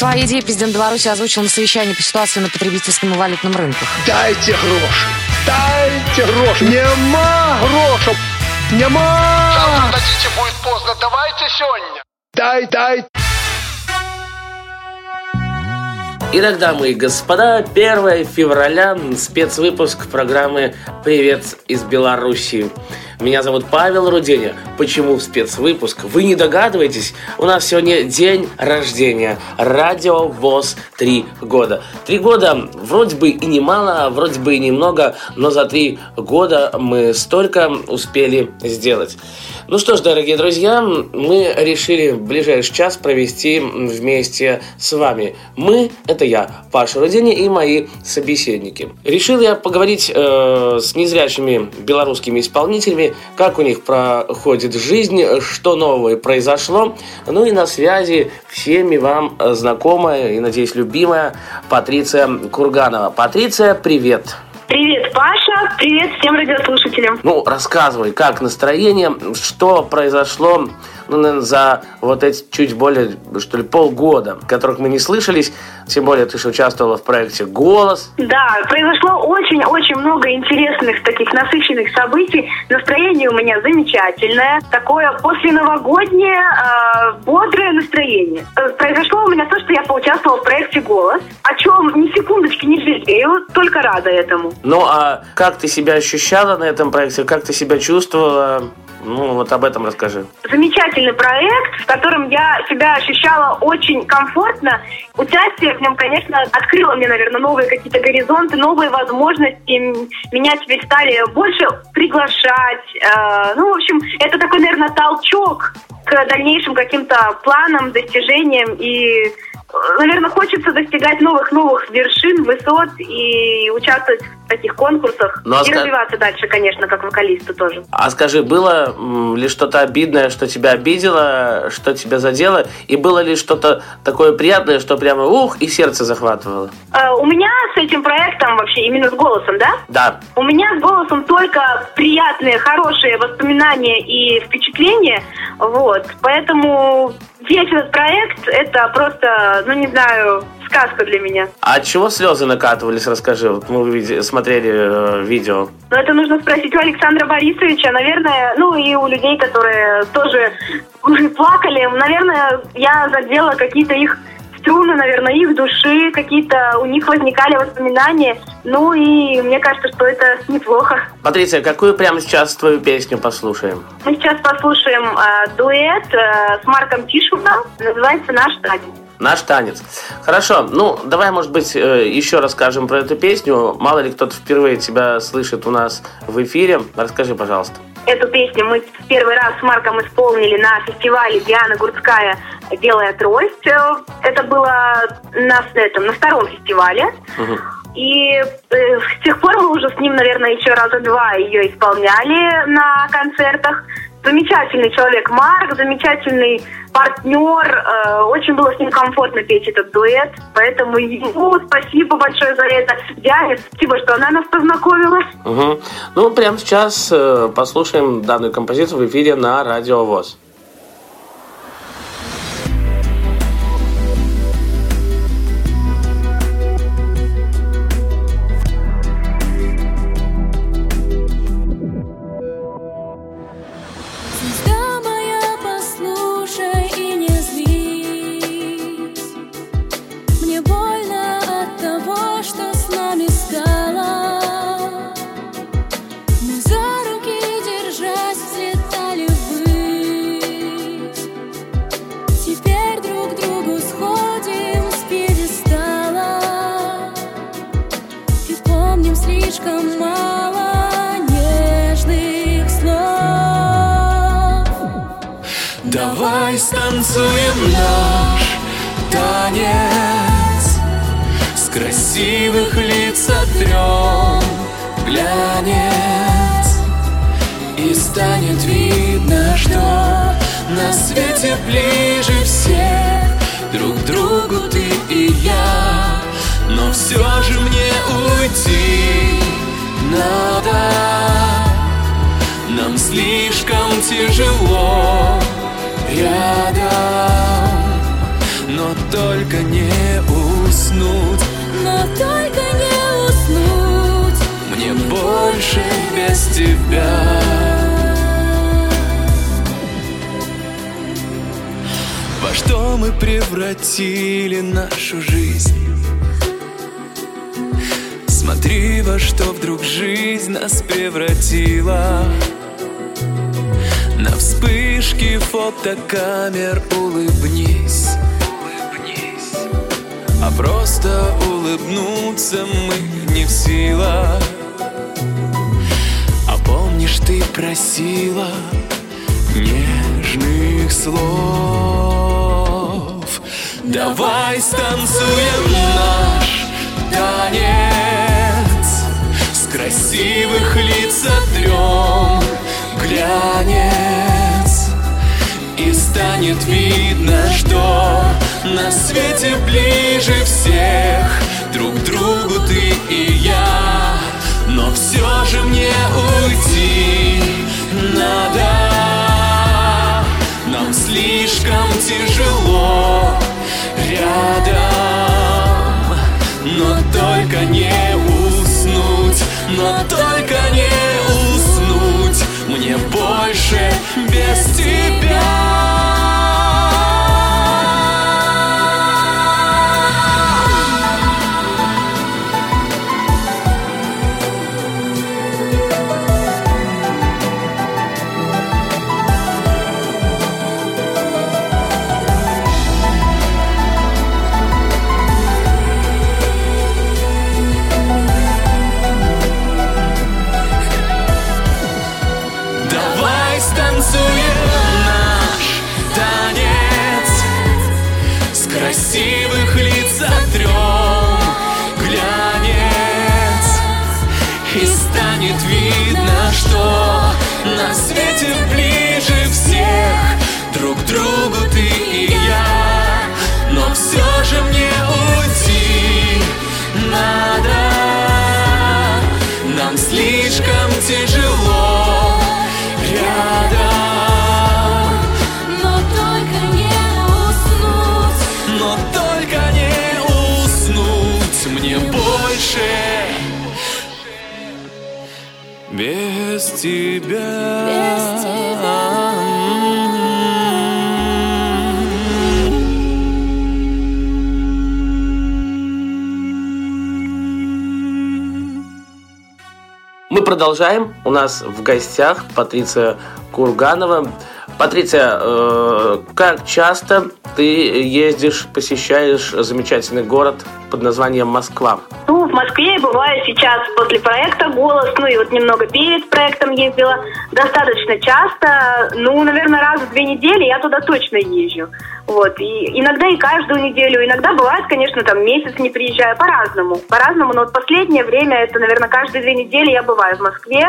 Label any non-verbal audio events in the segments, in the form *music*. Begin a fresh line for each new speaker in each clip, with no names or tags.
Свои идеи президент Беларуси озвучил на совещании по ситуации на потребительском и валютном рынках.
Дайте гроши! Дайте гроши! Нема грошей! Нема!
Завтра дадите, будет поздно. Давайте сегодня.
Дай, дай!
Итак, дамы и господа, 1 февраля, спецвыпуск программы «Привет из Беларуси». Меня зовут Павел Руденя. Почему спецвыпуск? Вы не догадываетесь? У нас сегодня день рождения. Радио ВОЗ три года. Три года вроде бы и немало, вроде бы и немного, но за три года мы столько успели сделать. Ну что ж, дорогие друзья, мы решили ближайший час провести вместе с вами. Мы – это я, Паша Руденя и мои собеседники. Решил я поговорить э, с незрячими белорусскими исполнителями, как у них проходит жизнь, что нового произошло. Ну и на связи всеми вам знакомая и, надеюсь, любимая Патриция Курганова. Патриция, привет!
Привет, Паша. Привет всем радиослушателям.
Ну, рассказывай, как настроение, что произошло ну, наверное, за вот эти чуть более, что ли, полгода, которых мы не слышались, тем более ты же участвовала в проекте «Голос».
Да, произошло очень-очень много интересных таких насыщенных событий. Настроение у меня замечательное. Такое посленовогоднее, э, бодрое настроение. Э, произошло у меня то, что я поучаствовала в проекте «Голос», о чем ни секундочки не жалею, только рада этому.
Ну, а как ты себя ощущала на этом проекте? Как ты себя чувствовала? Ну, вот об этом расскажи.
Замечательный проект, в котором я себя ощущала очень комфортно. Участие в нем, конечно, открыло мне, наверное, новые какие-то горизонты, новые возможности. Меня теперь стали больше приглашать. Э, ну, в общем, это такой, наверное, толчок к дальнейшим каким-то планам, достижениям и наверное, хочется достигать новых-новых вершин, высот и участвовать в таких конкурсах. Ну, а и ска... развиваться дальше, конечно, как вокалисту тоже.
А скажи, было ли что-то обидное, что тебя обидело, что тебя задело? И было ли что-то такое приятное, что прямо ух, и сердце захватывало?
Uh, у меня с этим проектом вообще, именно с голосом, да?
Да.
У меня с голосом только приятные, хорошие воспоминания и впечатления. Вот. Поэтому весь этот проект это просто, ну не знаю, сказка для меня.
А от чего слезы накатывались, расскажи. Вот мы смотрели э, видео.
Ну, это нужно спросить у Александра Борисовича, наверное, ну и у людей, которые тоже уже *laughs* плакали. Наверное, я задела какие-то их струны, наверное, их души, какие-то у них возникали воспоминания. Ну и мне кажется, что это неплохо.
Патриция, какую прямо сейчас твою песню послушаем?
Мы сейчас послушаем э, дуэт э, с Марком Тишином, называется «Наш танец».
Наш танец. Хорошо, ну давай, может быть, э, еще расскажем про эту песню. Мало ли кто-то впервые тебя слышит у нас в эфире. Расскажи, пожалуйста.
Эту песню мы первый раз с Марком исполнили на фестивале Диана Гурцкая «Белая трость». Э, это было на, этом, на втором фестивале. Угу. И э, с тех пор мы уже с ним, наверное, еще раза два ее исполняли на концертах. Замечательный человек Марк, замечательный партнер. Э, очень было с ним комфортно петь этот дуэт. Поэтому ему спасибо большое за это. Диане, спасибо, что она нас познакомила.
Угу. Ну, прямо сейчас э, послушаем данную композицию в эфире на Радио ВОЗ.
Танцуем наш танец. С красивых лиц отрем глянец. И станет видно, что на свете ближе всех. Друг другу ты и я Но все же мне уйти надо. Нам слишком тяжело рядом но только не уснуть,
но только не уснуть.
Мне больше без тебя. Во что мы превратили нашу жизнь? Смотри, во что вдруг жизнь нас превратила На вспышки фотокамер улыбнись. А просто улыбнуться мы не в силах. А помнишь, ты просила нежных слов? Давай станцуем наш танец С красивых лиц отрем глянец И станет видно, что на свете ближе всех. Друг другу ты и я Но все же мне уйти надо. Нам слишком тяжело рядом Но только не уснуть Но только не уснуть Мне больше без тебя
продолжаем. У нас в гостях Патриция Курганова. Патриция, э, как часто ты ездишь, посещаешь замечательный город под названием Москва?
Ну, в Москве я бываю сейчас после проекта «Голос», ну и вот немного перед проектом ездила достаточно часто. Ну, наверное, раз в две недели я туда точно езжу. Вот, и иногда и каждую неделю, иногда бывает, конечно, там месяц не приезжаю, по-разному. По-разному, но вот последнее время, это, наверное, каждые две недели я бываю в Москве.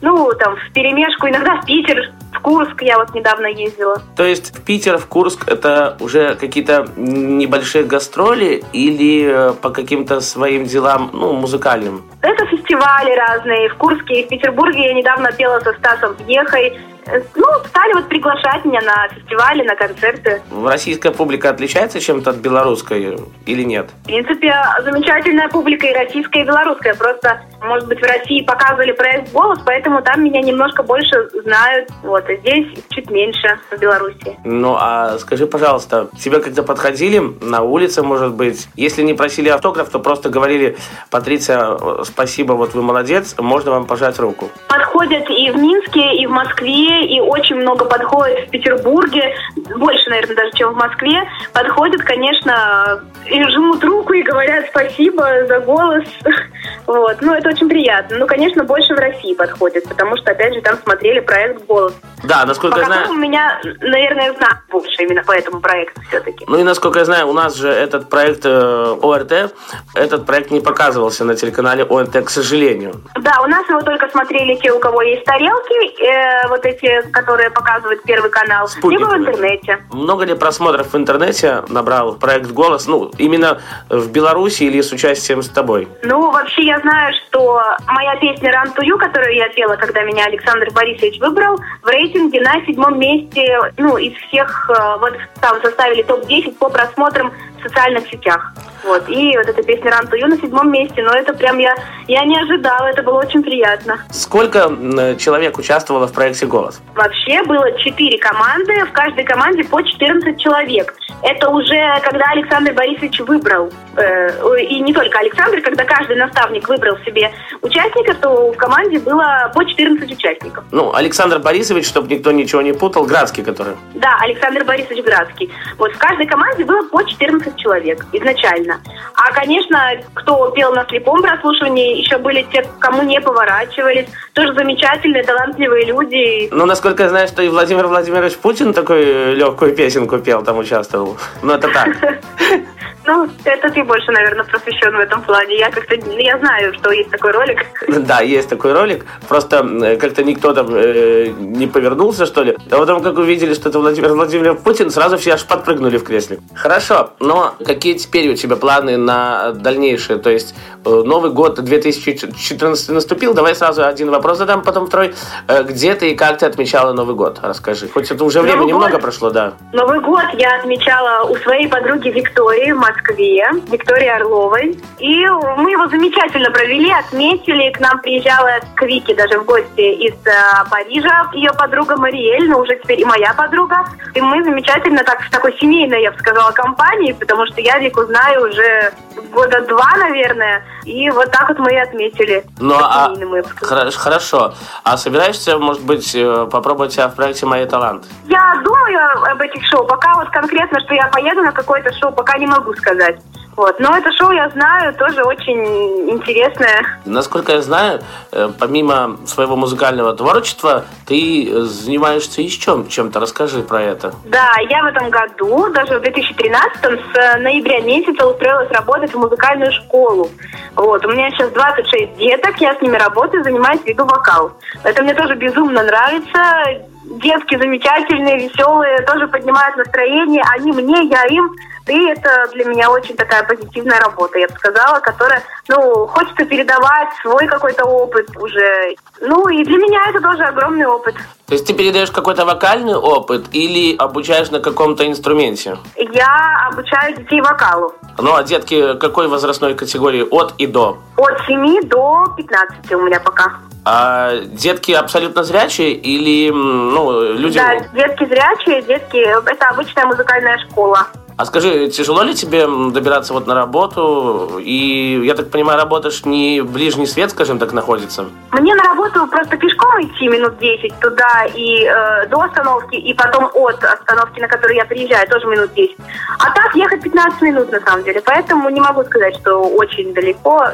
Ну, там, в перемешку, иногда в Питер, в Курск я вот недавно ездила.
То есть в Питер, в Курск это уже какие-то небольшие гастроли или э, по каким-то своим делам, ну, музыкальным?
Это фестивали разные. В Курске и в Петербурге я недавно пела со Стасом Пьехой. Ну, стали вот приглашать меня на фестивали, на концерты.
Российская публика отличается чем-то от белорусской или нет?
В принципе, замечательная публика и российская, и белорусская. Просто, может быть, в России показывали проект «Голос», поэтому там меня немножко больше знают. Вот, а здесь чуть меньше в Беларуси.
Ну, а скажи, пожалуйста, тебе когда подходили на улице, может быть, если не просили автограф, то просто говорили, Патриция, э, спасибо, вот вы молодец, можно вам пожать руку?
Подходят и в Минске, и в Москве, и очень много подходит в Петербурге, больше, наверное, даже, чем в Москве. Подходят, конечно, и жмут руку и говорят спасибо за голос. *laughs* Вот, ну, это очень приятно. Ну, конечно, больше в России подходят, потому что, опять же, там смотрели проект «Голос».
Да, насколько
По
я знаю...
которому меня, наверное, знают больше именно по этому проекту все-таки.
Ну и насколько я знаю, у нас же этот проект э, ОРТ, этот проект не показывался на телеканале ОНТ, к сожалению.
Да, у нас его только смотрели те, у кого есть тарелки, э, вот эти, которые показывает Первый канал,
Спутниковые.
либо в интернете.
Много ли просмотров в интернете набрал проект «Голос», ну, именно в Беларуси или с участием с тобой?
Ну, вообще, я знаю, что моя песня «Run to You», которую я пела, когда меня Александр Борисович выбрал, в рейтинге на седьмом месте, ну, из всех, э, вот там составили топ-10 по просмотрам социальных сетях. Вот, и вот эта песня «Run to You» на седьмом месте, но это прям я, я не ожидала, это было очень приятно.
Сколько человек участвовало в проекте «Голос»?
Вообще было четыре команды, в каждой команде по 14 человек. Это уже когда Александр Борисович выбрал, э, и не только Александр, когда каждый наставник выбрал себе участника, то в команде было по 14 участников.
Ну, Александр Борисович, чтобы никто ничего не путал, Градский который.
Да, Александр Борисович Градский. Вот в каждой команде было по 14 человек изначально. А, конечно, кто пел на слепом прослушивании, еще были те, кому не поворачивались. Тоже замечательные, талантливые люди.
Ну, насколько я знаю, что и Владимир Владимирович Путин такую легкую песенку пел, там участвовал. Ну, это так. *laughs*
Ну, это ты больше, наверное, просвещен в этом плане. Я как-то, я знаю, что есть такой ролик. *laughs*
Да, есть такой ролик. Просто э, как-то никто там э, не повернулся, что ли. А потом, как увидели, что это Владимир Владимирович Путин, сразу все аж подпрыгнули в кресле. Хорошо, но какие теперь у тебя планы на дальнейшее? То есть э, Новый год 2014 наступил. Давай сразу один вопрос задам, потом второй. Э, Где ты и как ты отмечала Новый год? Расскажи. Хоть это уже время
Новый
немного
год?
прошло, да.
Новый год я отмечала у своей подруги Виктории в Москве, Виктории Орловой. И мы его замечательно провели, отметили. К нам приезжала к Вике даже в гости из э, Парижа ее подруга Мариэль, но уже теперь и моя подруга. И мы замечательно так в такой семейной, я бы сказала, компании, потому что я Вику знаю уже года два, наверное. И вот так вот мы и отметили.
Ну, а,
По-семейному, я бы сказала.
хоро- хорошо. А собираешься, может быть, э, попробовать себя в проекте «Мои таланты»?
Я думаю об этих шоу, пока вот конкретно, что я поеду на какое-то шоу, пока не могу сказать. Вот. Но это шоу, я знаю, тоже очень интересное.
Насколько я знаю, э, помимо своего музыкального творчества, ты занимаешься еще чем-то. Расскажи про это.
Да, я в этом году, даже в 2013 с э, ноября месяца устроилась работать в музыкальную школу. Вот, у меня сейчас 26 деток, я с ними работаю, занимаюсь веду вокал. Это мне тоже безумно нравится. Детки замечательные, веселые, тоже поднимают настроение. Они мне, я им. И это для меня очень такая позитивная работа, я бы сказала, которая, ну, хочется передавать свой какой-то опыт уже. Ну, и для меня это тоже огромный опыт.
То есть ты передаешь какой-то вокальный опыт или обучаешь на каком-то инструменте?
Я обучаю детей вокалу.
Ну, а детки какой возрастной категории? От и до?
От 7 до 15 у меня пока.
А детки абсолютно зрячие или, ну, люди...
Да, детки зрячие, детки... Это обычная музыкальная школа.
А скажи, тяжело ли тебе добираться вот на работу? И, я так понимаю, работаешь не ближний свет, скажем так, находится?
Мне на работу просто пешком идти минут 10 туда и э, до остановки, и потом от остановки, на которую я приезжаю, тоже минут 10. А так ехать 15 минут на самом деле. Поэтому не могу сказать, что очень далеко.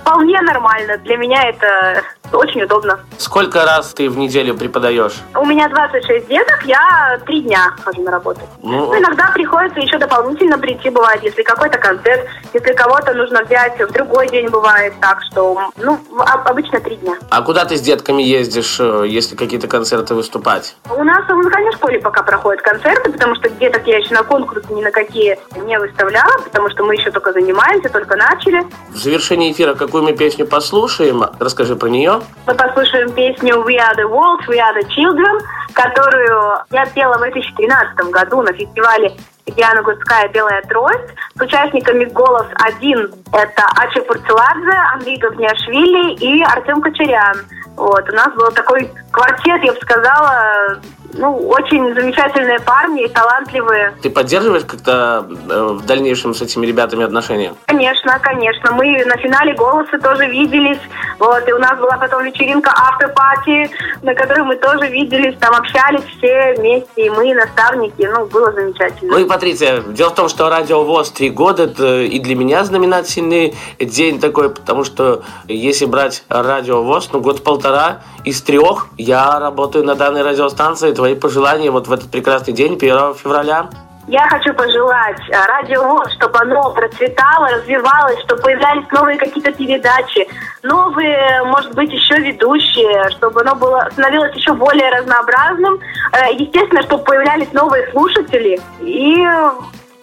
Вполне нормально. Для меня это очень удобно.
Сколько раз ты в неделю преподаешь?
У меня 26 деток, я три дня хожу на работу.
Ну,
Ну, иногда приходится еще дополнительно прийти, бывает, если какой-то концерт, если кого-то нужно взять в другой день, бывает так, что, ну, об- обычно три дня.
А куда ты с детками ездишь, э, если какие-то концерты выступать?
У нас в музыкальной школе пока проходят концерты, потому что деток я еще на конкурсы ни на какие не выставляла, потому что мы еще только занимаемся, только начали.
В завершении эфира какую мы песню послушаем? Расскажи про нее.
Мы послушаем песню «We are the world, we are the children», которую я пела в 2013 году на фестивале Диана Гудская «Белая трость» с участниками «Голос-1». Это Ача Пурцеладзе, Андрей Гавниашвили и Артем Кочерян. Вот, у нас был такой квартет, я бы сказала, ну, очень замечательные парни и талантливые.
Ты поддерживаешь как-то э, в дальнейшем с этими ребятами отношения?
Конечно, конечно. Мы на финале «Голоса» тоже виделись. Вот, и у нас была потом вечеринка автопати, на которой мы тоже виделись, там общались все вместе, и мы, и наставники. Ну, было замечательно.
Ну и, Патриция, дело в том, что Радио ВОЗ три года, это и для меня знаменательный день такой, потому что если брать Радио ВОЗ, ну год-полтора из трех я работаю на данной радиостанции. Твои пожелания вот в этот прекрасный день, 1 февраля?
Я хочу пожелать э, радио ВОЗ, чтобы оно процветало, развивалось, чтобы появлялись новые какие-то передачи, новые, может быть, еще ведущие, чтобы оно было становилось еще более разнообразным. Э, Естественно, чтобы появлялись новые слушатели и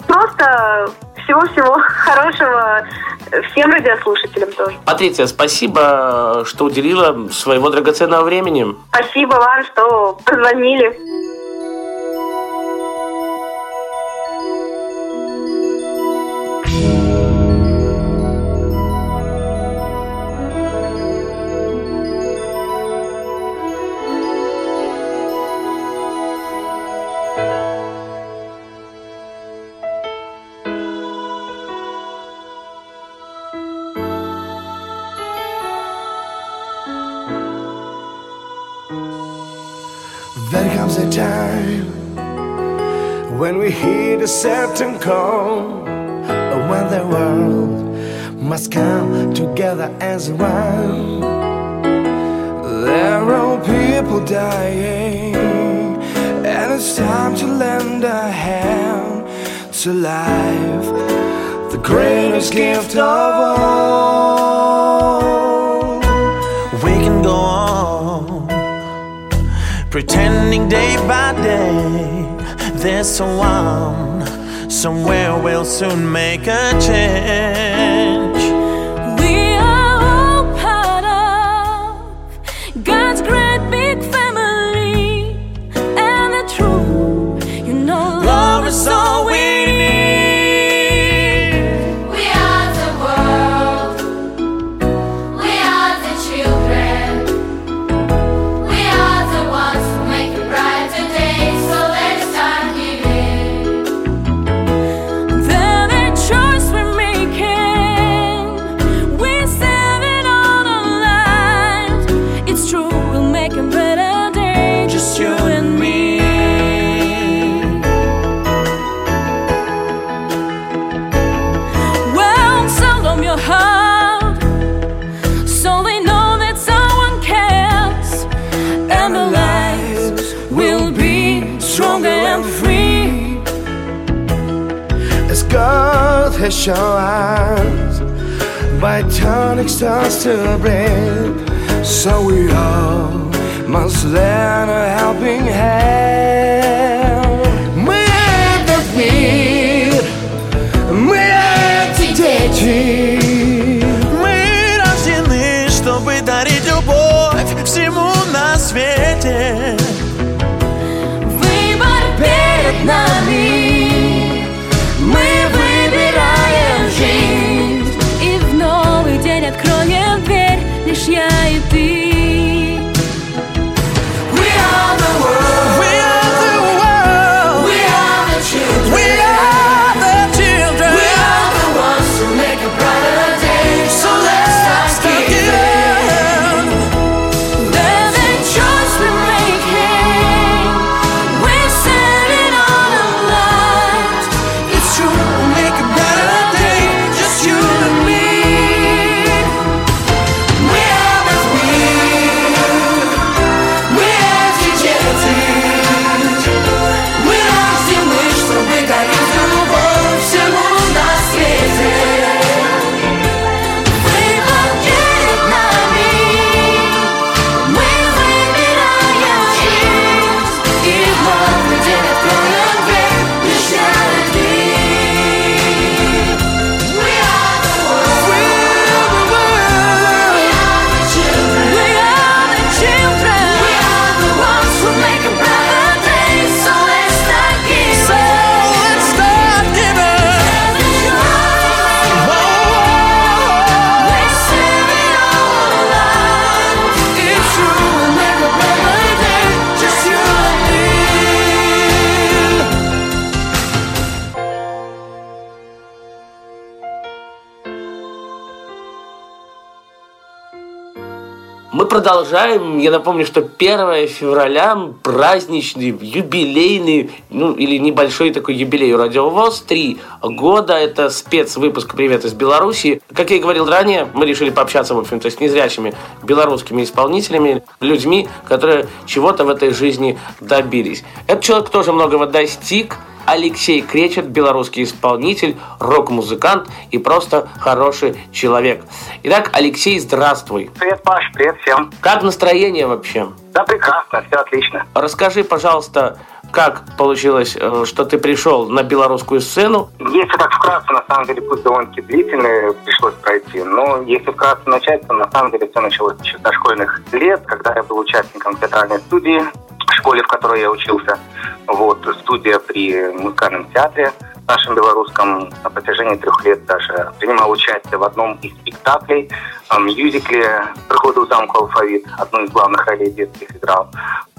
просто всего-всего *laughs* хорошего Всем радиослушателям тоже.
Патриция, спасибо, что уделила своего драгоценного времени.
Спасибо вам, что позвонили.
The certain call, when the world must come together as one. There are people dying, and it's time to lend a hand to life, the greatest gift of all.
We can go on pretending day by day there's someone somewhere we'll soon make a change.
Our your
eyes. By tonic starts to bread, So we all must lend a helping hand.
Продолжаем. Я напомню, что 1 февраля праздничный, юбилейный, ну или небольшой такой юбилей у Радиовоз. Три года. Это спецвыпуск «Привет из Беларуси». Как я и говорил ранее, мы решили пообщаться, в общем-то, с незрячими белорусскими исполнителями, людьми, которые чего-то в этой жизни добились. Этот человек тоже многого достиг. Алексей Кречет, белорусский исполнитель, рок-музыкант и просто хороший человек. Итак, Алексей, здравствуй.
Привет, Паш, привет всем.
Как настроение вообще?
Да, прекрасно, все отлично.
Расскажи, пожалуйста, как получилось, э, что ты пришел на белорусскую сцену?
Если так вкратце, на самом деле, путь довольно-таки длительный пришлось пройти. Но если вкратце начать, то на самом деле все началось еще с дошкольных лет, когда я был участником театральной студии в школе, в которой я учился. Вот, студия при музыкальном театре нашем белорусском на протяжении трех лет даже принимал участие в одном из спектаклей, э, мюзикле «Приходу в замку алфавит», одну из главных ролей детских играл.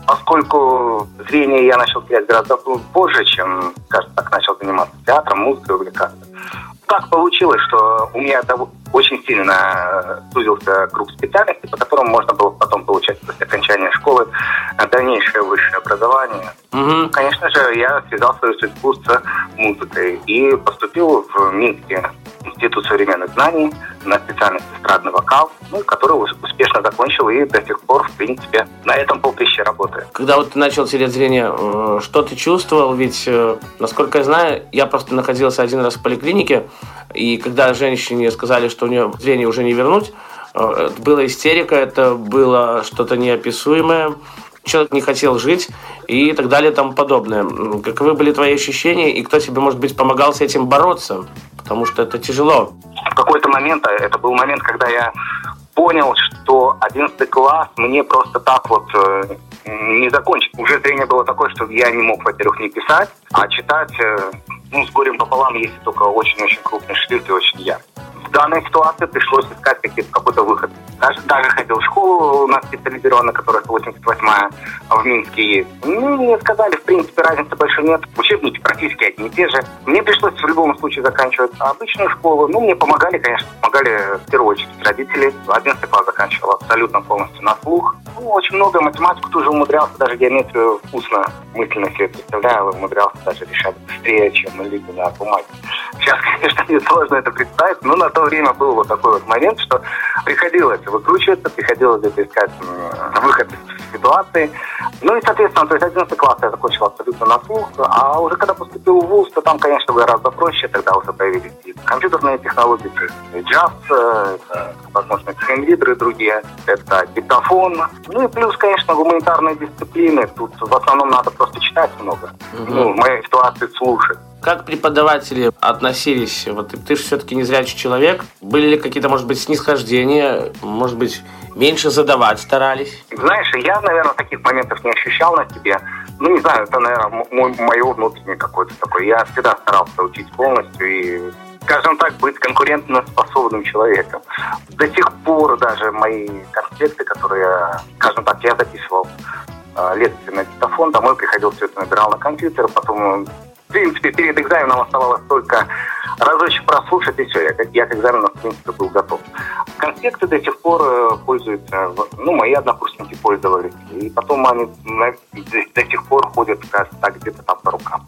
Поскольку зрение я начал терять гораздо позже, чем, скажем так, начал заниматься театром, музыкой, увлекаться. Так получилось, что у меня очень сильно сузился круг специальностей, по которым можно было потом получать после окончания э, дальнейшее высшее образование.
Мгм.
Конечно же, я связал свою судьбу с музыкой и поступил в Минский институт современных знаний на специальность эстрадный вокал, ну, который ус- успешно закончил и до сих пор, в принципе, на этом поприще работаю.
Когда вот ты начал терять зрение, э, что ты чувствовал? Ведь, э, насколько я знаю, я просто находился один раз в поликлинике, и когда женщине сказали, что у нее зрение уже не вернуть, э, была истерика, это было что-то неописуемое. Человек не хотел жить и так далее и тому подобное. Каковы были твои ощущения, и кто тебе, может быть, помогал с этим бороться? Потому что это тяжело.
В какой-то момент, а это был момент, когда я понял, что 11 класс мне просто так вот э, не закончить. Уже зрение было такое, что я не мог, во-первых, не писать, а читать, э, ну, с горем пополам, если только очень-очень крупный шрифт и очень яркий. В данной ситуации пришлось искать какие-то- какой-то выход. Даже, даже ходил в школу у нас специализированная, которая 88-я в Минске есть. Ну, мне сказали, в принципе, разницы большой нет. Учебники практически одни и те же. Мне пришлось в любом случае заканчивать обычную школу. Ну, мне помогали, конечно, помогали в первую очередь родители. 11 класс заканчивал абсолютно полностью на слух. Ну, очень много математику тоже умудрялся, даже геометрию вкусно, мысленно себе представляю, умудрялся даже решать быстрее, чем либо на бумаге. Сейчас, конечно, мне сложно это представить, но на то время был вот такой вот момент, что приходилось выкручиваться, приходилось где-то искать выход из ситуации. Ну и, соответственно, то есть 11 класс я закончил абсолютно на слух, а уже когда поступил в ВУЗ, то там, конечно, гораздо проще, тогда уже появились и компьютерные технологии, то есть джаз, э, это, возможно, хендлидеры другие, это диктофон. Ну и плюс, конечно, гуманитарные дисциплины. Тут в основном надо просто читать много. Ну, в моей ситуации слушать.
Как преподаватели относились? Вот ты, ты же все-таки незрячий человек. Были ли какие-то, может быть, снисхождения? Может быть, меньше задавать старались?
Знаешь, я, наверное, таких моментов не ощущал на себе. Ну, не знаю, это, наверное, мой, мое внутреннее какое-то такое. Я всегда старался учить полностью и, скажем так, быть конкурентоспособным человеком. До сих пор даже мои конспекты, которые, скажем так, я записывал э, лекции на диктофон, домой приходил, все это набирал на компьютер, потом, в принципе, перед экзаменом оставалось только разочек прослушать, и все, я, я к экзамену, в принципе, был готов. Конспекты до сих пор э, пользуются, ну, мои однокурсники пользовались, и потом они до, сих пор ходят, кажется, так где-то там по рукам.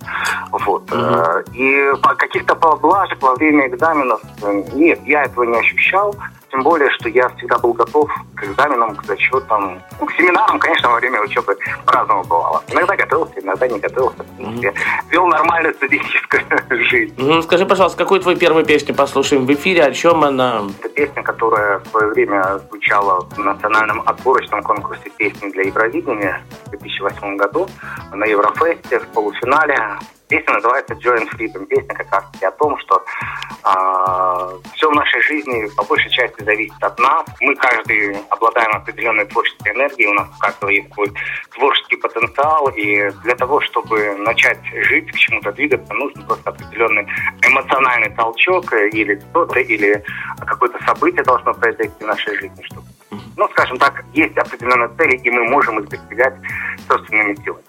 Вот. Э, И каких-то поблажек во время экзаменов э, нет, я этого не ощущал. Тем более, что я всегда был готов к экзаменам, к зачетам. Ну, к семинарам, конечно, во время учебы по-разному бывало. Иногда готовился, иногда не готовился. Принципе, вел нормальную студенческую *laughs* жизнь.
Мгм, Скажи, пожалуйста, какую твою первую песню послушаем в эфире? О чем она?
Это песня, которая в свое время звучала в национальном отборочном конкурсе песни для Евровидения в 2008 году на Еврофесте в полуфинале. Песня называется Joy and Freedom. Песня как раз о том, что все в нашей жизни по большей части зависит от нас. Мы каждый обладаем определенной творческой энергией, у нас у каждого есть свой творческий потенциал, и для того, чтобы начать жить, к чему-то двигаться, нужен просто определенный эмоциональный толчок, э, или кто-то, или какое-то событие должно произойти в нашей жизни, чтобы, ну, скажем так, есть определенные цели, и мы можем их достигать собственными силами.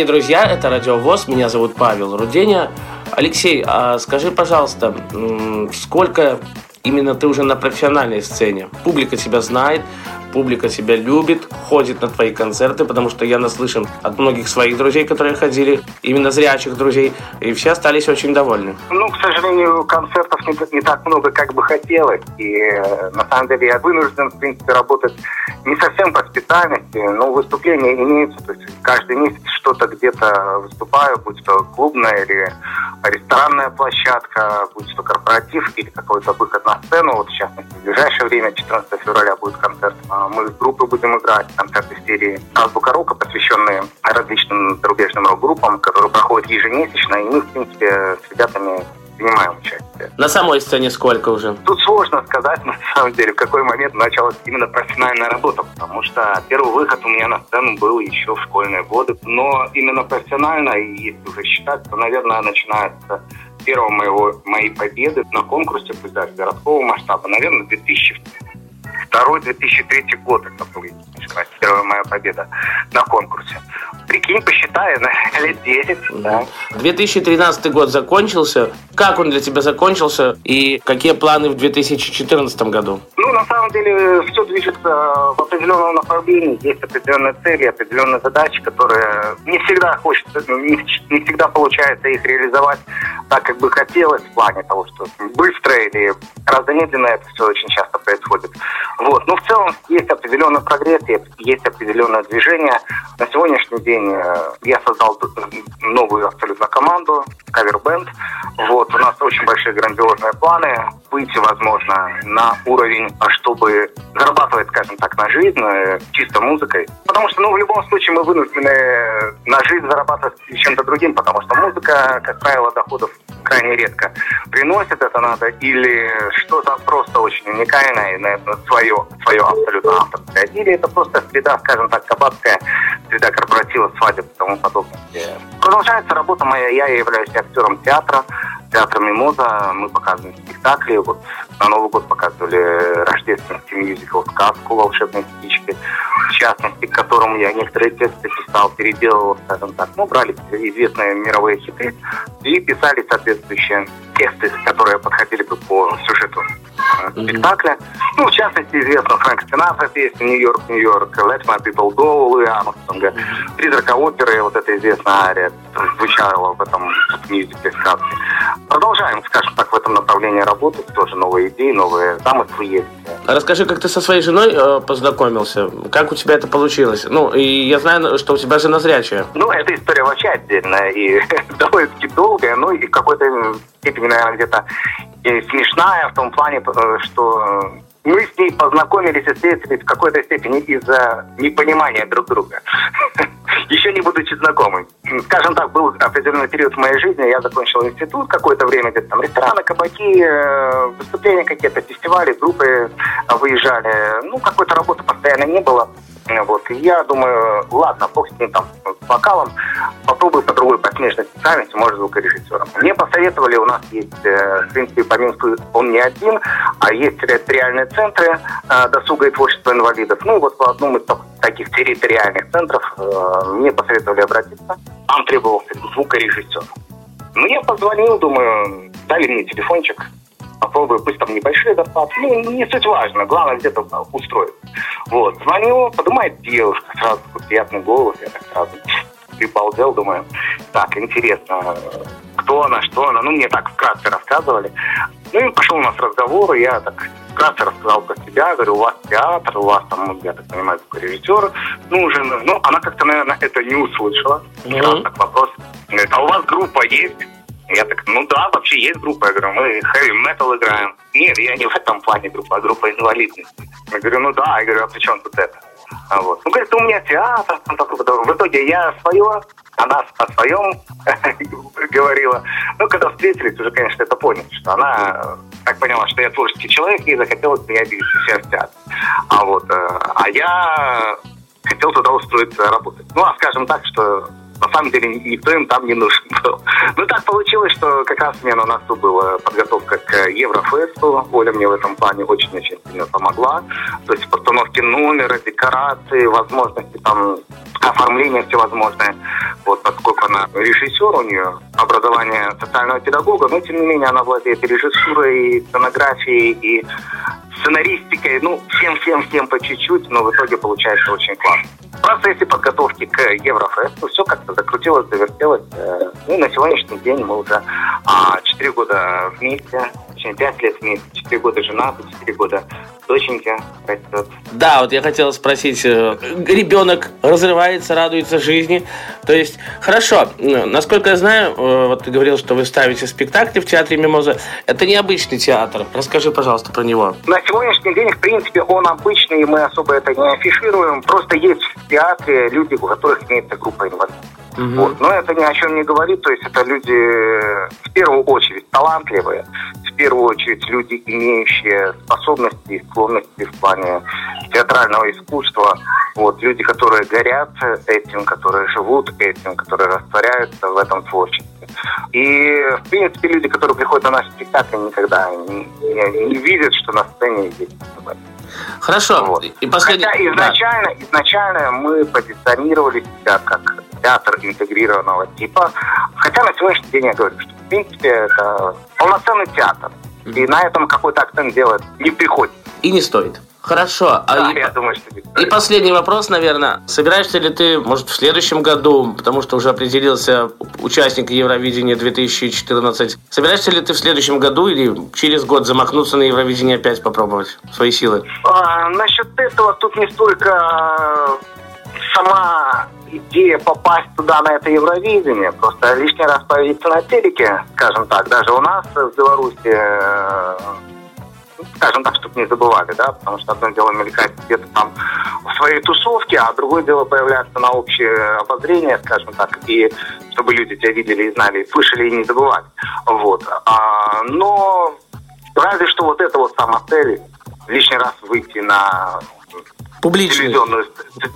Дорогие друзья, это Радио ВОЗ, меня зовут Павел Руденя. Алексей, а скажи, пожалуйста, сколько именно ты уже на профессиональной сцене? Публика тебя знает, публика тебя любит, ходит на твои концерты, потому что я наслышан от многих своих друзей, которые ходили, именно зрячих друзей, и все остались очень довольны.
Ну, к сожалению, концертов не, не так много, как бы хотелось. И э, на самом деле я вынужден, в принципе, работать не совсем по специальности, но выступления имеются. То есть каждый месяц что-то где-то выступаю, будь то клубная или ресторанная площадка, будь то корпоратив или какой-то выход на сцену. Вот, частности, в ближайшее время, 14 февраля, будет концерт. А Мы с группой будем играть концерты в серии «Азбука рока», посвященные различным зарубежным рок-группам, которые проходят ежемесячно, и мы, в принципе, с ребятами принимаем участие.
На самой сцене сколько уже?
Тут сложно сказать, *laughs* на самом деле, в какой момент началась именно профессиональная работа, потому что первый выход у меня на сцену был еще в школьные годы, но именно профессионально, если уже считать, то, наверное, начинается первого моего, моей победы на конкурсе, пусть даже городского масштаба, наверное, 2002-2003 год это был, первая моя победа на конкурсе. Прикинь, посчитай, на *laughs* лет 10, да.
2013 год закончился. Как он для тебя закончился и какие планы в 2014 году?
Ну, на самом деле, все движется в определенном направлении. Есть определенные цели, определенные задачи, которые не всегда хочется, ну, не, не всегда получается их реализовать так, как бы хотелось, в плане того, что быстро или гораздо медленно это все очень часто происходит. Вот. Но в целом есть определенный прогресс, есть- определенное движение. На сегодняшний день э, я создал новую абсолютно команду, кавер-бенд. Вот. У нас очень большие грандиозные планы выйти, возможно, на уровень, чтобы зарабатывать, скажем так, на жизнь э, чисто музыкой. Потому что, ну, в любом случае мы вынуждены на жизнь зарабатывать чем-то другим, потому что музыка, как правило, доходов крайне редко приносит. Это надо или что-то просто очень уникальное, наверное, свое, свое абсолютно авторское. Или это просто среда, скажем так, кабацкая, среда корпоратива, свадеб и тому подобное. Продолжается работа моя. Я являюсь актером театра, театра Мимоза. Мы показываем спектакли. Вот на Новый год показывали рождественский мюзикл «Сказку. Волшебные птички», в частности, к которому я некоторые тексты писал, переделывал, скажем так. Ну, брали известные мировые хиты и писали соответствующие тексты, которые подходили бы по сюжету спектакля. Ну, в частности, известна Фрэнк Синатра песня «Нью-Йорк, Нью-Йорк», «Let my people go» Луи Армстронга, «Призрака оперы», вот эта известная ария звучала в этом мюзикле сказки. Продолжаем, скажем так, в этом направлении работать. Тоже новые идеи, новые замыслы есть.
Расскажи, как ты со своей женой э, познакомился? Как у тебя это получилось? Ну, и я знаю, что у тебя жена зрячая.
Ну, эта история вообще отдельная и *laughs* довольно-таки долгая, ну и в какой-то степени, наверное, где-то смешная в том плане, э, что мы с ней познакомились и встретились в какой-то степени из-за непонимания друг друга. *laughs* Еще не будучи знакомы. Скажем так, был определенный период в моей жизни, я закончил институт какое-то время, где-то там рестораны, кабаки, э, выступления какие-то, фестивали, группы выезжали. Ну, какой-то работы постоянно не было. Вот. И я думаю, ладно, бог с ним там, с вокалом, попробую по другой по смежной специальности, может, звукорежиссером. Мне посоветовали, у нас есть, в принципе, Минску он не один, а есть территориальные центры э, досуга и творчества инвалидов. Ну, вот по одному из таких территориальных центров э, мне посоветовали обратиться. Там требовался звукорежиссер. Ну, я позвонил, думаю, дали мне телефончик, попробую, пусть там небольшие зарплаты, ну, не суть важно, главное где-то устроить. Вот, звоню, подумает девушка, сразу такой приятный голос, я так сразу прибалдел, думаю, так, интересно, кто она, что она, ну, мне так вкратце рассказывали. Ну, и пошел у нас разговор, и я так вкратце рассказал про себя, говорю, у вас театр, у вас там, я так понимаю, режиссер нужен. Ну, она как-то, наверное, это не услышала. Сразу так вопрос, говорит, а у вас группа есть? Я так, ну да, вообще есть группа. Я говорю, мы heavy metal играем. Нет, я не в этом плане группа, а группа инвалидности. Я говорю, ну да. Я говорю, а при чем тут это? А вот. Ну, говорит, у меня театр. там такое. В итоге я свое, она о своем *laughs* говорила. Ну, когда встретились, уже, конечно, это понял, что она так поняла, что я творческий человек, и захотелось меня видеть себя в театре. А вот, э, а я хотел туда устроиться работать. Ну, а скажем так, что на самом деле никто им там не нужен *laughs* был. Ну, так получилось, что как раз мне на носу была подготовка к Еврофесту. Оля мне в этом плане очень-очень сильно помогла. То есть постановки номера, декорации, возможности там оформления всевозможное. Вот, поскольку она режиссер, у нее образование социального педагога, но тем не менее она владеет и режиссурой, и сценографией, и сценаристикой, ну, всем-всем-всем по чуть-чуть, но в итоге получается очень классно. В процессе подготовки к Еврофесту все как-то закрутилось, завертелось. Э, Ну и на сегодняшний день мы уже а, 4 года вместе, точнее 5 лет вместе, 4 года женаты, 4 года доченьки растет.
Да, вот я хотел спросить, э, ребенок разрывается, радуется жизни. То есть, хорошо, насколько я знаю, э, вот ты говорил, что вы ставите спектакли в театре Мимоза. Это необычный театр. Расскажи, пожалуйста, про него.
На сегодняшний день, в принципе, он обычный, и мы особо это не афишируем. Просто есть в театре люди, у которых имеется группа инвалидов. Вот. Но это ни о чем не говорит, то есть это люди э, в первую очередь талантливые, первую очередь люди, имеющие способности и склонности в плане театрального искусства, вот, люди, которые горят этим, которые живут этим, которые растворяются в этом творчестве. И, в принципе, люди, которые приходят на наши спектакли, никогда не, не- не видят, что на сцене есть
Хорошо. И последний...
Хотя изначально, изначально мы позиционировали себя как театр интегрированного типа. Хотя на сегодняшний день я говорю, что принципе это полноценный театр. И на этом какой-то акцент делать не приходится.
И не стоит. Хорошо. А
Да,
и,
я думаю, что
и последний вопрос, наверное. Собираешься ли ты, может, в следующем году, потому что уже определился участник Евровидения 2014, собираешься ли ты в следующем году или через год замахнуться на Евровидение опять попробовать свои силы?
А, насчет этого тут не столько э, сама идея попасть туда, на это Евровидение. Просто лишний раз появиться на телеке, скажем так, даже у нас в Беларуси, э, скажем так, чтобы не забывали, да, потому что одно дело мелькать где-то там в своей тусовке, а другое дело появляться на общее обозрение, скажем так, и чтобы люди тебя видели и знали, слышали и не забывали. Вот. А, но разве что вот это вот сама цель, лишний раз выйти на телевизионную,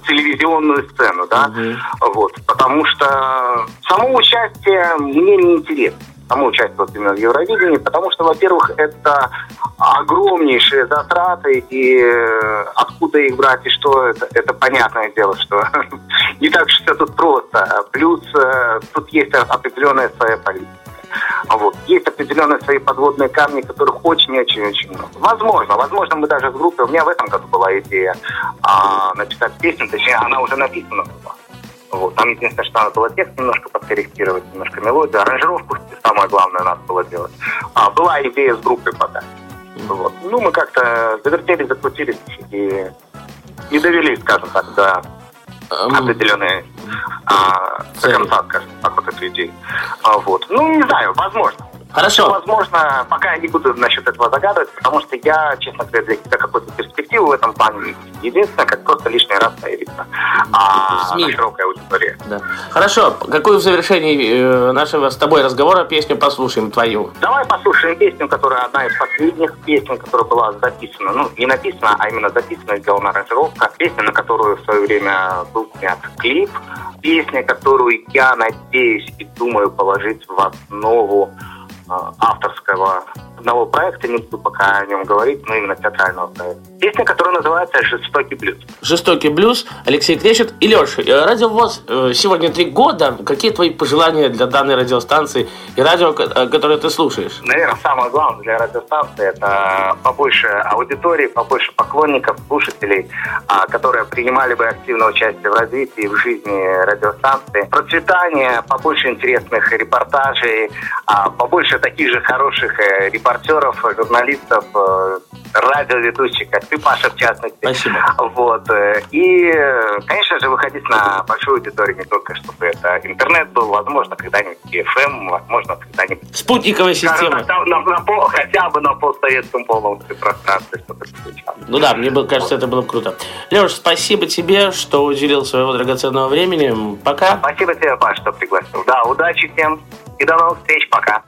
телевизионную сцену, да, вот, потому что само участие мне не интересно, само участие вот именно в Евровидении, потому что, во-первых, это огромнейшие затраты, и э, откуда их брать и что, это, это понятное дело, что *laughs* не так все тут просто. Плюс э, тут есть определенная своя политика. Вот. Есть определенные свои подводные камни, которых очень-очень-очень много. Возможно, возможно, мы даже с группой, у меня в этом году была идея а, написать песню, точнее, она уже написана была.
Вот. Там единственное, что надо было текст немножко подкорректировать, немножко мелодию, аранжировку, самое главное, надо было делать. А, была идея с группой пока. Вот. Ну, мы как-то завертелись, закрутились и не довели, скажем так, до а, до конца, скажем так, вот эту идею. А, вот. Ну, не знаю, возможно.
Хорошо.
Возможно, пока я не буду насчет этого загадывать, потому что я, честно говоря, для себя какую-то перспективу в этом плане. Единственное, как просто лишний раз появиться а,
СМИ.
на широкой аудитории.
Да. Хорошо, какую в завершении э, нашего с тобой разговора песню послушаем твою?
Давай послушаем песню, которая одна из последних песен, которая была записана, ну, не написана, а именно записана, сделана аранжировка. Песня, на которую в свое время был снят клип. Песня, которую я надеюсь и думаю положить в основу авторского одного проекта, не буду пока о нем говорить, но именно театрального проекта. Песня, которая называется «Жестокий блюз».
Жестокий блюз, Алексей Кречет и Леша. э, Радио ВОЗ э, сегодня три года. Какие твои пожелания для данной радиостанции и радио, э, которое ты слушаешь?
Наверное, самое главное для радиостанции это побольше аудитории, побольше поклонников, слушателей, а, которые принимали бы активное участие в развитии, в жизни радиостанции. Процветание, побольше интересных репортажей, а, побольше таких же хороших э, репортеров, журналистов, э, радиоведущих, как ты, Паша, в частности.
Спасибо.
Вот. э, И, э, конечно же, выходить на большую аудиторию не только, чтобы это интернет был, возможно, когда-нибудь FM, возможно, когда-нибудь
Спутниковая система.
так, на, на пол- хотя бы на постсоветском полностью пространстве, чтобы это звучало.
Ну да, мне бы- кажется, это было бы круто. Леш, спасибо тебе, что уделил своего драгоценного времени. Пока.
Спасибо тебе, Паш, что пригласил. Да, удачи всем и до новых встреч. Пока.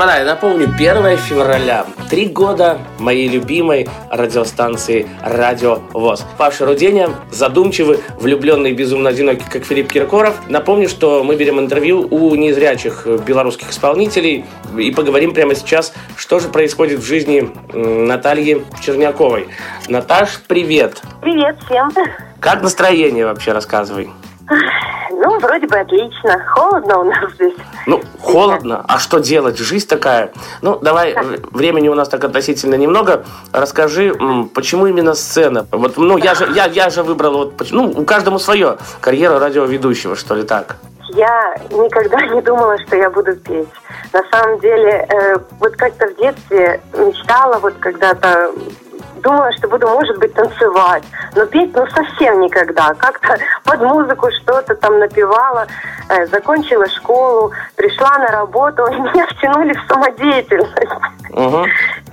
Господа, я напомню, 1 февраля, три года моей любимой радиостанции Радио ВОЗ. Паша Руденя, задумчивый, влюбленный, безумно одинокий, как Филипп Киркоров. Напомню, что мы берем интервью у незрячих белорусских исполнителей и поговорим прямо сейчас, что же происходит в жизни Натальи Черняковой. Наташ, привет!
Привет всем.
Как настроение вообще, рассказывай? *laughs*
Вроде бы отлично. Холодно у нас здесь.
Ну, холодно, а что делать? Жизнь такая. Ну, давай, э, времени у нас так относительно немного. Расскажи, почему именно сцена? Вот, ну, я же, я, я же выбрал, вот, ну, у каждому свое. Карьера радиоведущего, что ли, так?
Я никогда не думала, что я буду петь. На самом деле, э, вот как-то в детстве мечтала, вот когда-то думала, что буду, может быть, танцевать. Но петь, ну, совсем никогда. Как-то *laughs* под музыку что-то там напевала. Э, закончила школу, пришла на работу, *laughs* и меня втянули в самодеятельность.
Угу.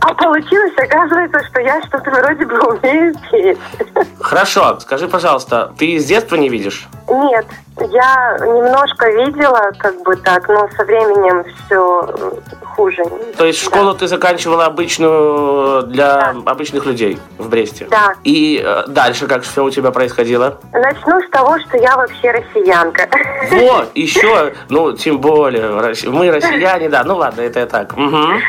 А получилось, оказывается, что я что-то вроде бы умею петь. *laughs*
Хорошо, скажи, пожалуйста, ты с детства не видишь?
Нет, я немножко видела, как бы так, но со временем все хуже.
То есть школу ты заканчивала обычную для обычных людей в Бресте?
Да.
И э, дальше как все у тебя происходило?
Начну с того, что я вообще россиянка.
Вот, *laughs* еще, ну, тем более, мы россияне, да, ну ладно, это я так. Мгм.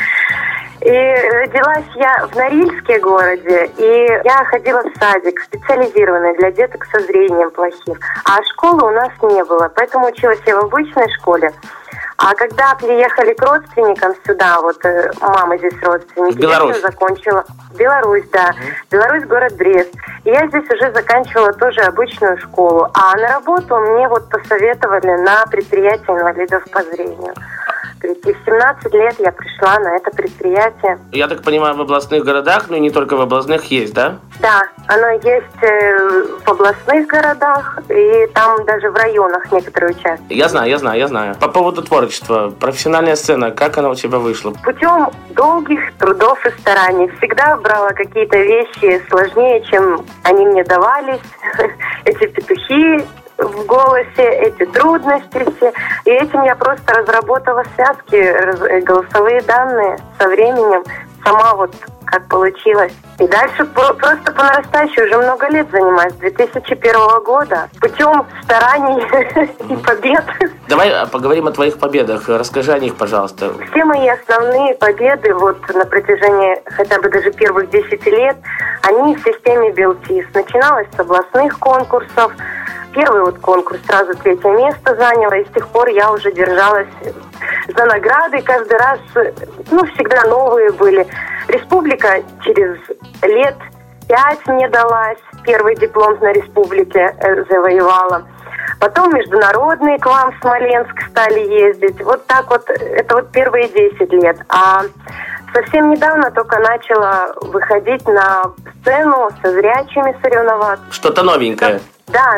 И родилась я в Норильске городе, и я ходила в садик специализированный для деток со зрением плохим. А школы у нас не было, поэтому училась я в обычной школе. А когда приехали к родственникам сюда, вот э, мама здесь родственники,
В Беларусь?
я закончила. Беларусь, да. Беларусь, город Брест. И я здесь уже заканчивала тоже обычную школу. А на работу мне вот посоветовали на предприятие инвалидов по зрению. Прийти в 17 лет я пришла на это предприятие.
Я так понимаю, в областных городах, ну и не только в областных, есть, да?
Да, оно есть э, в областных городах и там даже в районах некоторые участки.
Я знаю, я знаю, я знаю. По поводу творчества, профессиональная сцена, как она у тебя вышла?
Путем долгих трудов и стараний всегда брала какие-то вещи сложнее, чем они мне давались. *laughs* Эти петухи в голосе, эти трудности все. И этим я просто разработала связки, э, голосовые данные со временем. Сама вот как получилось. И дальше про- просто по нарастающей уже много лет занимаюсь, с 2001 года. Путем стараний *laughs* и побед.
Давай а, поговорим о твоих победах. Расскажи о них, пожалуйста.
Все мои основные победы вот на протяжении хотя бы даже первых 10 лет, они в системе Белтис. Начиналось с областных конкурсов. Первый вот конкурс сразу третье место заняла, и с тех пор я уже держалась за награды. Каждый раз, ну, всегда новые были. Республика через лет пять мне далась. Первый диплом на республике э, завоевала. Потом международные к вам в Смоленск стали ездить. Вот так вот, это вот первые 10 лет. А совсем недавно только начала выходить на сцену со зрячими соревноваться.
Что-то новенькое.
Да,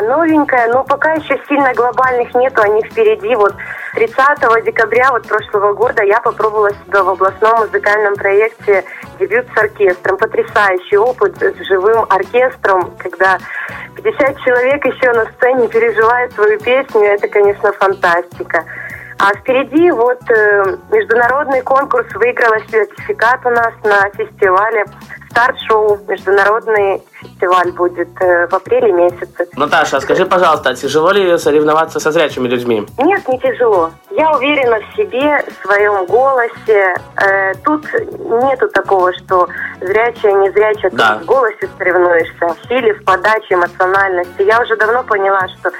новенькая, но пока еще сильно глобальных нету, они впереди. Вот 30 декабря вот прошлого года я попробовала себя в областном музыкальном проекте «Дебют с оркестром». Потрясающий опыт с живым оркестром, когда 50 человек еще на сцене переживают свою песню, это, конечно, фантастика. А впереди вот э, международный конкурс выиграла сертификат у нас на фестивале старт-шоу. Международный фестиваль будет э, в апреле месяце.
Наташа, а скажи, пожалуйста, а тяжело ли соревноваться со зрячими людьми?
Нет, не тяжело. Я уверена в себе, в своем голосе. Э, тут нету такого, что зрячая, не зрячая,
Да.
ты в голосе соревнуешься, в силе, в подаче, эмоциональности. Я уже давно поняла, что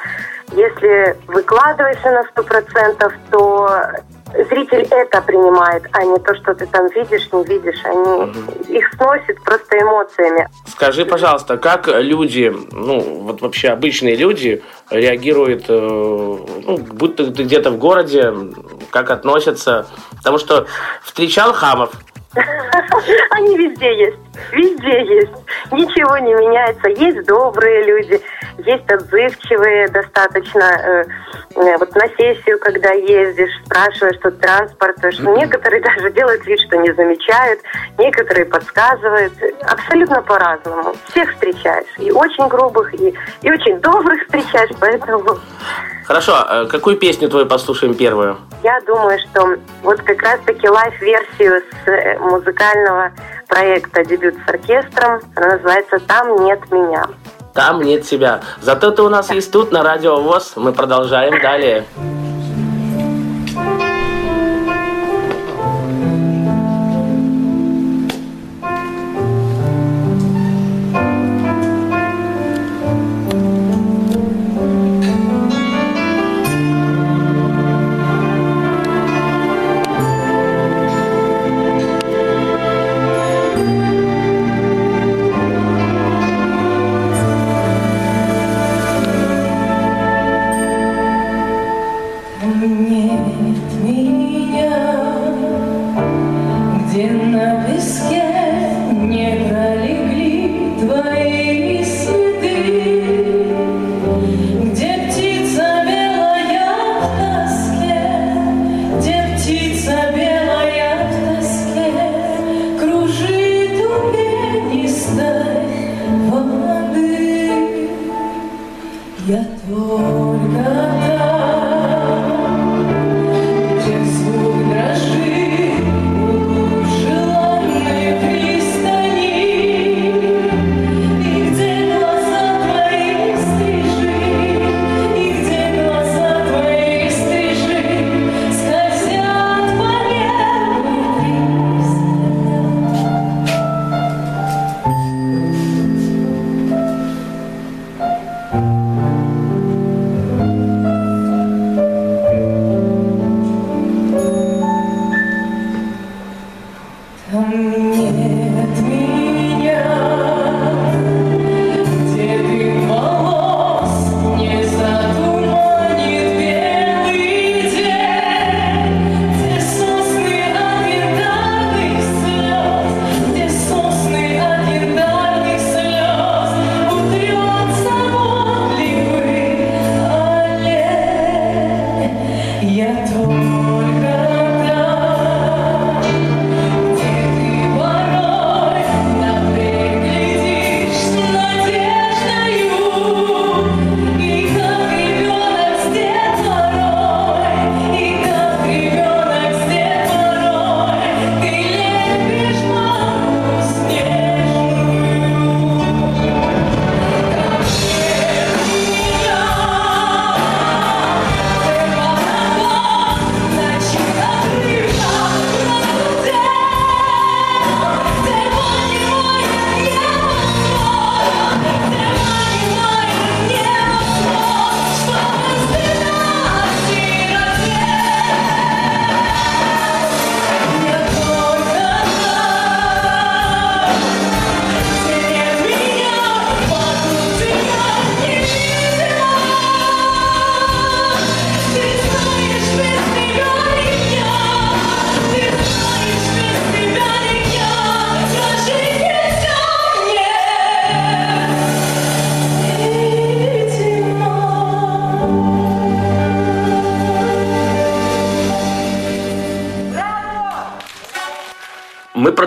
если выкладываешься на сто процентов, то зритель это принимает, а не то, что ты там видишь, не видишь. Они их сносит просто эмоциями.
Скажи, пожалуйста, как люди, ну, вот вообще обычные люди реагируют, э, ну, будто ты где-то в городе, как относятся? Потому что встречал хамов, *laughs*
Они везде есть. Везде есть. Ничего не меняется. Есть добрые люди, есть отзывчивые достаточно. э, э, вот на сессию, когда ездишь, спрашиваешь, что транспортуешь. Некоторые *laughs* даже делают вид, что не замечают. Некоторые подсказывают. Абсолютно по-разному. Всех встречаешь. И очень грубых, и, и очень добрых встречаешь. Поэтому
Хорошо, э, какую песню твою послушаем первую?
Я думаю, что вот как раз-таки live-версию с э, музыкального проекта «Дебют с оркестром». Она называется «Там нет меня».
Там нет тебя. Зато ты у нас есть тут, на Радио ВОС. Мы продолжаем далее.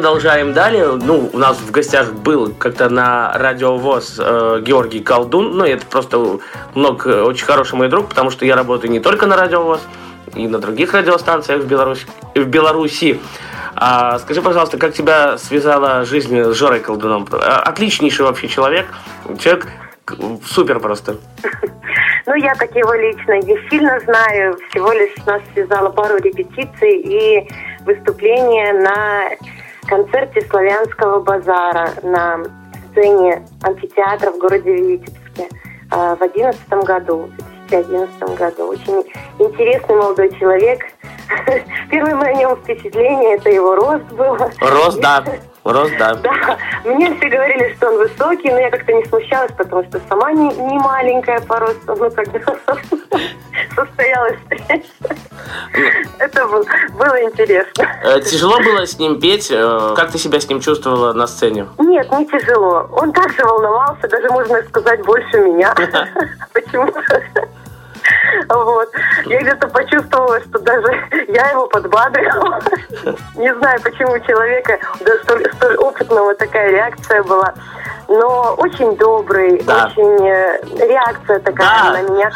Продолжаем далее. Ну, у нас в гостях был как-то на Радио ВОЗ э, Георгий Колдун. Ну, это просто много, очень хороший мой друг, потому что я работаю не только на Радио ВОЗ, и на других радиостанциях в, Беларусь, в Беларуси. А, скажи, пожалуйста, как тебя связала жизнь с Жорой Колдуном? А, Отличнейший вообще человек. Человек супер просто. *laughs*
Ну, я так его лично не сильно знаю. Всего лишь нас связала пару репетиций и выступление на концерте славянского базара на сцене амфитеатра в городе Витебске э, в одиннадцатом году, в 2011 году. Очень интересный молодой человек. Первое мое о нем впечатление – это его рост было.
Рост, да. *laughs* Рост, да. *laughs*
Да, мне все говорили, что он высокий, но я как-то не смущалась, потому что сама не, не маленькая по росту, ну когда *laughs* состоялась встреча. Это был- было интересно.
Э, Тяжело было с ним петь. Э, Как ты себя с ним чувствовала на сцене?
Нет, не тяжело. Он также волновался, даже можно сказать, больше меня. *laughs* Почему? Вот. Я где-то почувствовала, что даже *laughs* я его подбадрила. *laughs* Не знаю, почему у человека даже столь, столь опытного такая реакция была. Но очень добрый,
Да.
очень э, реакция такая
Да.
на меня.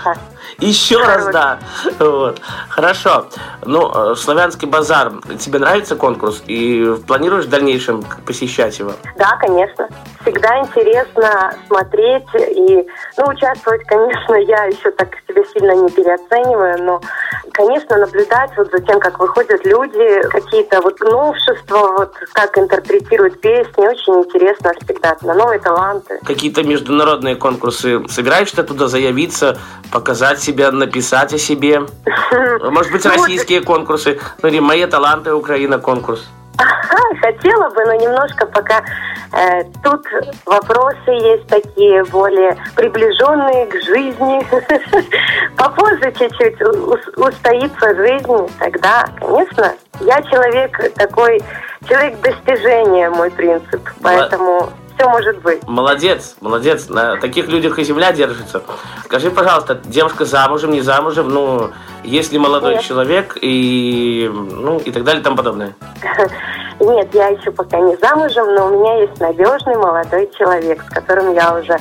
Еще раз, да. Вот. Хорошо. Ну, э, Славянский базар, тебе нравится конкурс? И планируешь в дальнейшем посещать его?
Да, конечно. Всегда интересно смотреть и, ну, участвовать, конечно, *laughs* я еще так себя сильно не переоцениваю, но, конечно, наблюдать вот за тем, как выходят люди, какие-то вот новшества, вот как интерпретируют песни, очень интересно всегда, на новые таланты.
Какие-то международные конкурсы? Собираешься туда заявиться, показать себя, написать о себе? *laughs* Может быть, российские конкурсы? Ну, или «Мои таланты Украина» конкурс?
Хотела бы, но немножко пока э, тут вопросы есть такие более приближенные к жизни. *laughs* Попозже чуть-чуть устоится жизнь, тогда, конечно, я человек такой, человек достижения, мой принцип, поэтому все может быть.
Молодец, молодец. На таких людях и земля держится. Скажи, пожалуйста, девушка замужем, не замужем, ну, есть ли молодой
Нет.
человек и, ну, и так далее и тому подобное? *laughs*
Нет, я еще пока не замужем, но у меня есть надежный молодой человек, с которым я уже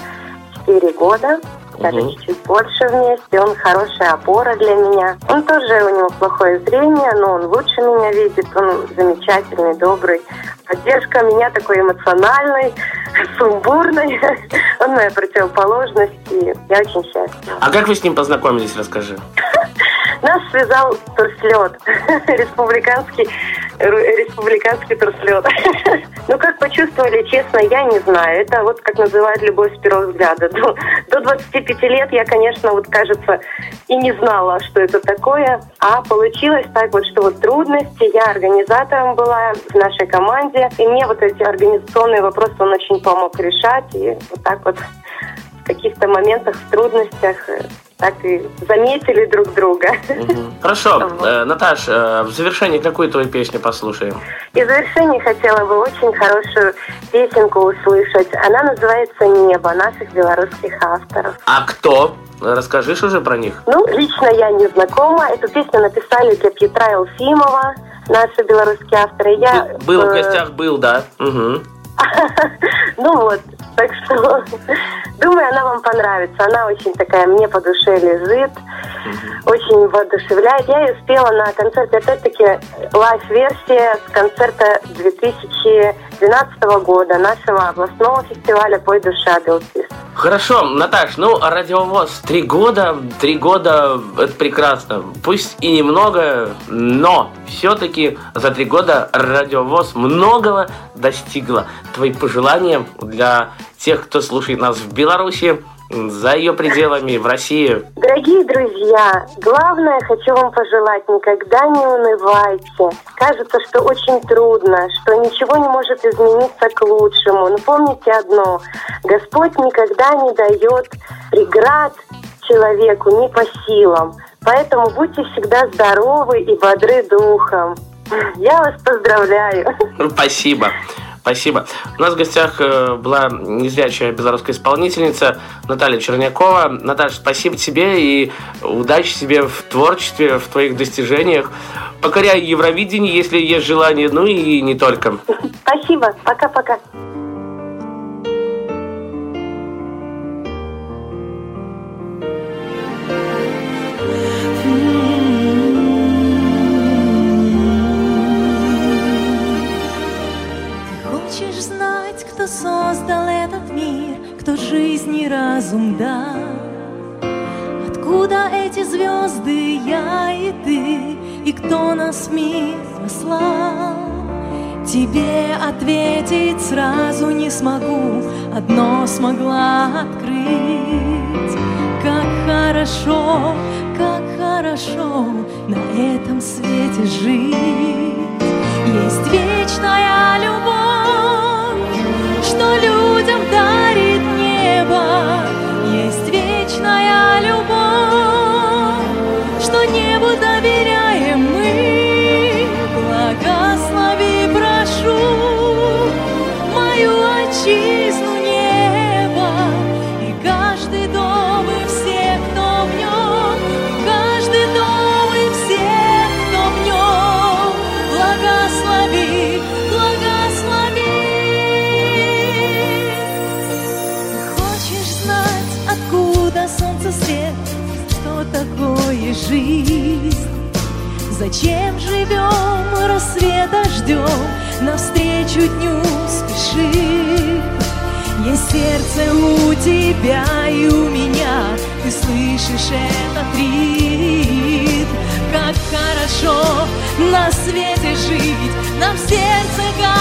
4 года, даже
Мгм.
чуть-чуть больше вместе. Он хорошая опора для меня. Он тоже, у него плохое зрение, но он лучше меня видит. Он замечательный, добрый. Поддержка меня такой эмоциональной, *laughs* сумбурной. Он моя противоположность, и я очень счастлива.
А как вы с ним познакомились, расскажи? *laughs*
Нас связал турслет, *laughs* республиканский, республиканский турслет. *laughs* Ну, как почувствовали, честно, я не знаю. Это вот как называют любовь с первого взгляда. *laughs* До, до 25 лет я, конечно, вот кажется, и не знала, что это такое. А получилось так вот, что вот трудности, я организатором была в нашей команде, и мне вот эти организационные вопросы он очень помог решать. И вот так вот в каких-то моментах, в трудностях э, так и заметили друг друга.
Хорошо, *laughs* э, Наташ, э, в завершении какую твою песню послушаем?
И в завершение хотела бы очень хорошую песенку услышать. Она называется «Небо» наших белорусских авторов.
А кто? Расскажешь уже про них?
Ну, лично я не знакома. Эту песню написали для Петра Елфимова, наши белорусские авторы. Я,
Был в
э,
гостях, был, да. Мгм.
Ну вот, так что думаю, она вам понравится. Она очень такая мне по душе лежит, очень воодушевляет. Я ее спела на концерте, опять-таки, лайв-версия с концерта 2012 года нашего областного фестиваля «Пой душа Белпис».
Хорошо, Наташ, ну, радиовоз три года, три года, это прекрасно. Пусть и немного, но все-таки за три года радиовоз многого достигла. Твои пожелания для тех, кто слушает нас в Беларуси, за ее пределами, в России.
Дорогие друзья, главное хочу вам пожелать, никогда не унывайте. Кажется, что очень трудно, что ничего не может измениться к лучшему. Но помните одно, Господь никогда не дает преград человеку не по силам. Поэтому будьте всегда здоровы и бодры духом. Я вас поздравляю.
Спасибо. Спасибо. У нас в гостях э, была незрячая белорусская исполнительница Наталья Чернякова. Наташа, спасибо тебе и удачи тебе в творчестве, в твоих достижениях. Покоряй Евровидение, если есть желание, ну и не только.
Спасибо. Пока-пока.
Создал этот мир, кто жизни разум дал? Откуда эти звезды, я и ты, и кто нас в мир послал? Тебе ответить сразу не смогу, одно смогла открыть. Как хорошо, как хорошо на этом свете жить. Есть вечная любовь, что людям дарит небо. Есть вечная любовь, что небу доверяем дождем Навстречу дню спеши Есть сердце у тебя и у меня Ты слышишь этот ритм. Как хорошо на свете жить Нам сердце горит